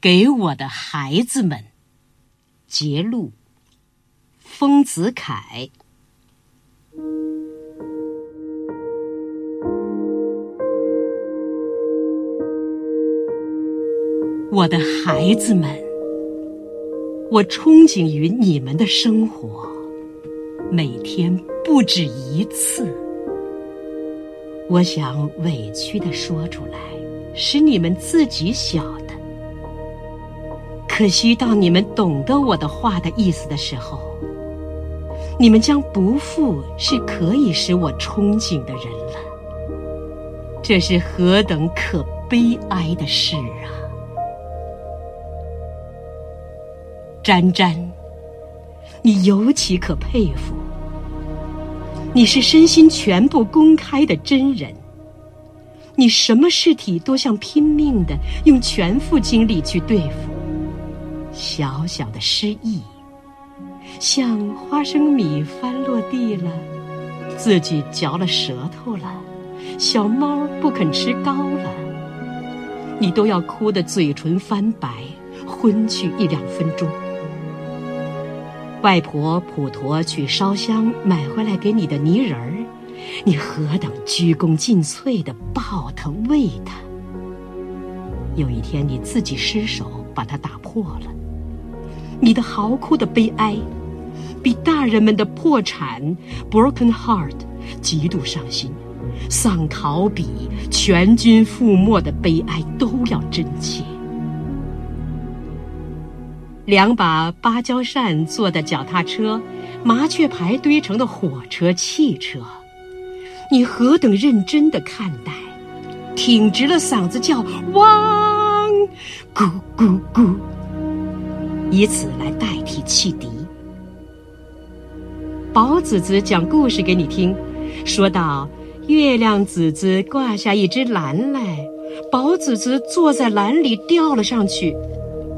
给我的孩子们。节录，丰子恺。我的孩子们，我憧憬于你们的生活，每天不止一次。我想委屈的说出来，使你们自己晓得。可惜到你们懂得我的话的意思的时候，你们将不复是可以使我憧憬的人了。这是何等可悲哀的事啊！沾沾，你尤其可佩服。你是身心全部公开的真人，你什么事体都想拼命的用全副精力去对付。小小的失意，像花生米翻落地了，自己嚼了舌头了，小猫不肯吃糕了，你都要哭得嘴唇翻白，昏去一两分钟。外婆普陀去烧香买回来给你的泥人儿，你何等鞠躬尽瘁的抱他喂他。有一天你自己失手把它打破了，你的嚎哭的悲哀，比大人们的破产 （broken heart） 极度伤心、丧考比全军覆没的悲哀都要真切。两把芭蕉扇做的脚踏车，麻雀牌堆成的火车、汽车，你何等认真的看待，挺直了嗓子叫汪，咕咕咕，以此来代替汽笛。宝子子讲故事给你听，说到月亮子子挂下一只篮来，宝子子坐在篮里掉了上去。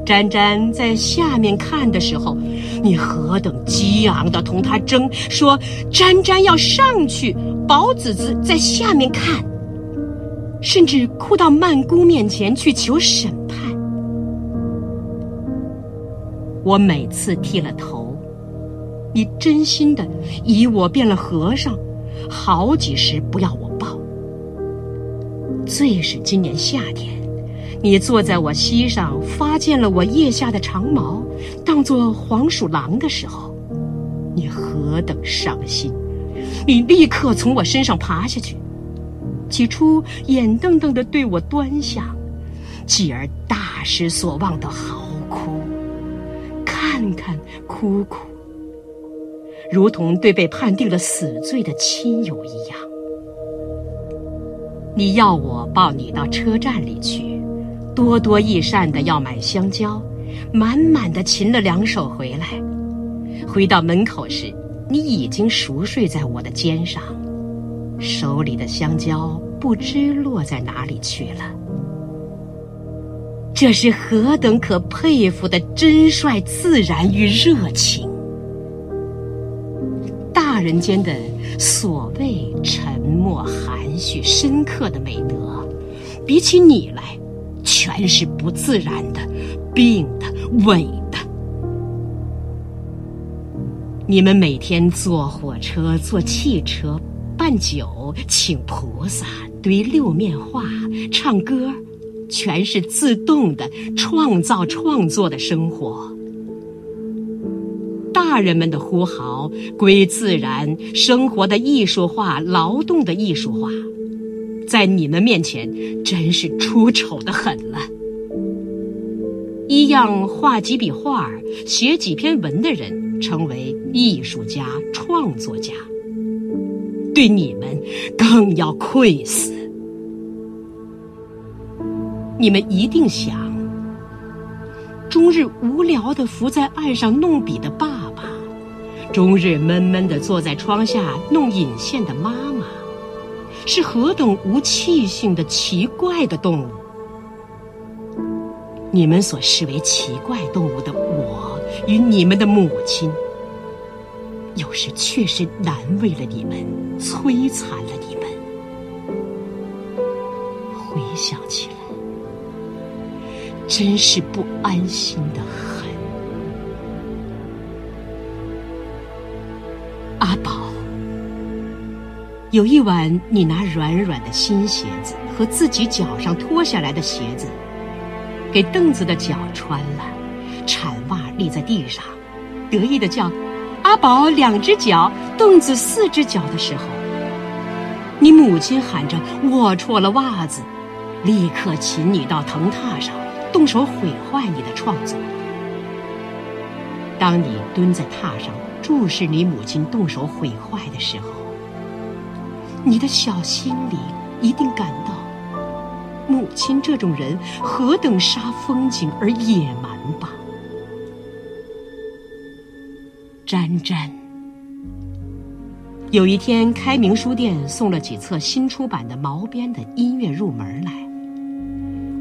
詹詹在下面看的时候，你何等激昂的同他争，说詹詹要上去，宝子子在下面看，甚至哭到曼姑面前去求审我每次剃了头，你真心的以我变了和尚，好几时不要我抱。最是今年夏天。你坐在我膝上，发现了我腋下的长毛，当作黄鼠狼的时候，你何等伤心！你立刻从我身上爬下去，起初眼瞪瞪的对我端详，继而大失所望的嚎，看看哭哭，如同对被判定了死罪的亲友一样。你要我抱你到车站里去。多多益善的要买香蕉，满满的擒了两手回来。回到门口时，你已经熟睡在我的肩上，手里的香蕉不知落在哪里去了。这是何等可佩服的真率自然与热情！大人间的所谓沉默、含蓄、深刻的美德，比起你来。全是不自然的、病的、伪的。你们每天坐火车、坐汽车、办酒、请菩萨、堆六面画、唱歌，全是自动的创造、创作的生活。大人们的呼号归自然生活的艺术化、劳动的艺术化。在你们面前，真是出丑的很了。一样画几笔画写几篇文的人，成为艺术家、创作家，对你们更要愧死。你们一定想，终日无聊的伏在岸上弄笔的爸爸，终日闷闷的坐在窗下弄引线的妈妈。是何等无气性的奇怪的动物！你们所视为奇怪动物的我与你们的母亲，有时确实难为了你们，摧残了你们。回想起来，真是不安心的很。阿宝，有一晚，你拿软软的新鞋子和自己脚上脱下来的鞋子，给凳子的脚穿了，铲袜立在地上，得意的叫：“阿宝，两只脚，凳子四只脚”的时候，你母亲喊着：“我错了袜子！”立刻请你到藤榻上，动手毁坏你的创作。当你蹲在榻上注视你母亲动手毁坏的时候，你的小心里一定感到，母亲这种人何等煞风景而野蛮吧？沾沾。有一天，开明书店送了几册新出版的毛边的音乐入门来。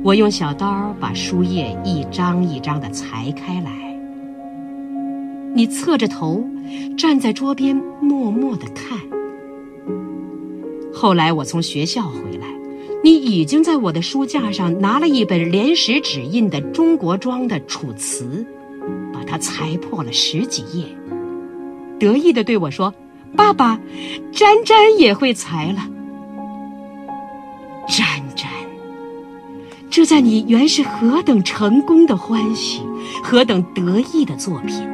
我用小刀把书页一张一张的裁开来，你侧着头站在桌边默默的看。后来我从学校回来，你已经在我的书架上拿了一本连石纸印的中国装的《楚辞》，把它裁破了十几页，得意的对我说：“爸爸，沾沾也会裁了。”沾沾。这在你原是何等成功的欢喜，何等得意的作品，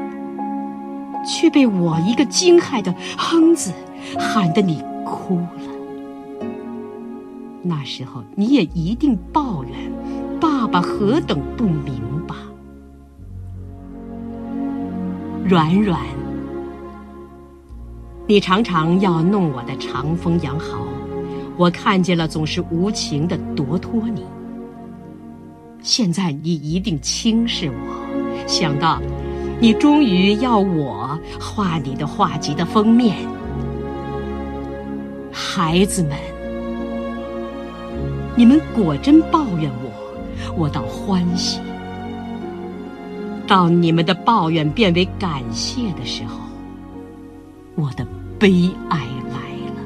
却被我一个惊骇的“哼”字喊得你哭了。那时候你也一定抱怨爸爸何等不明吧？软软，你常常要弄我的长风羊毫，我看见了总是无情的夺脱你。现在你一定轻视我，想到你终于要我画你的画集的封面，孩子们，你们果真抱怨我，我倒欢喜。到你们的抱怨变为感谢的时候，我的悲哀来了。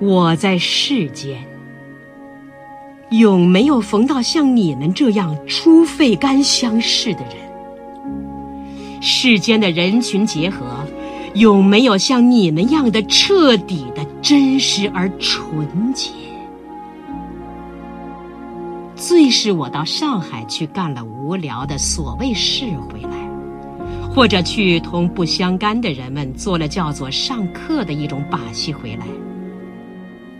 我在世间。永没有逢到像你们这样出肺肝相视的人。世间的人群结合，永没有像你们样的彻底的真实而纯洁。最是我到上海去干了无聊的所谓事回来，或者去同不相干的人们做了叫做上课的一种把戏回来。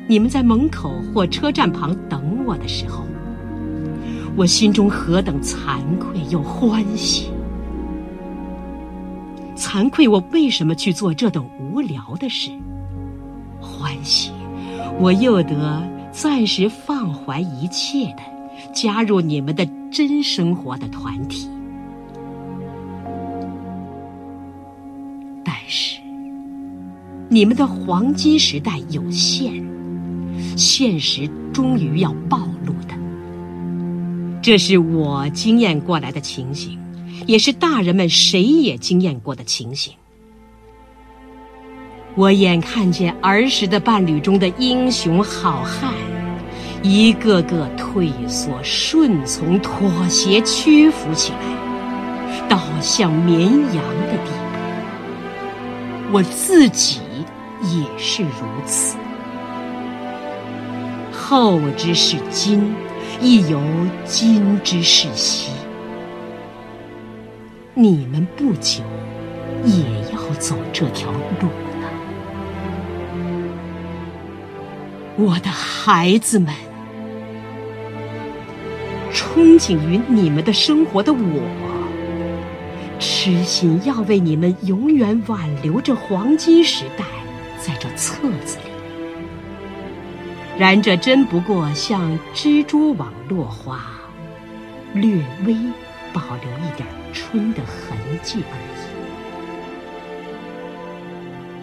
你们在门口或车站旁等我的时候，我心中何等惭愧又欢喜！惭愧我为什么去做这等无聊的事？欢喜，我又得暂时放怀一切的加入你们的真生活的团体。但是，你们的黄金时代有限。现实终于要暴露的，这是我经验过来的情形，也是大人们谁也经验过的情形。我眼看见儿时的伴侣中的英雄好汉，一个个退缩、顺从、妥协、屈服起来，倒像绵羊的地步。我自己也是如此。后之是今，亦犹今之是昔。你们不久也要走这条路了，我的孩子们。憧憬于你们的生活的我，痴心要为你们永远挽留这黄金时代，在这册子里。然这真不过像蜘蛛网落花，略微保留一点春的痕迹而已。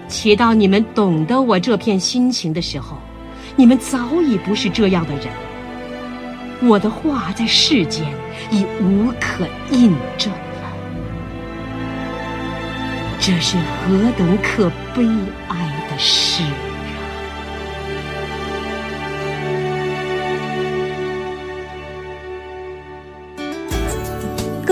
且到你们懂得我这片心情的时候，你们早已不是这样的人。我的话在世间已无可印证了，这是何等可悲哀的事！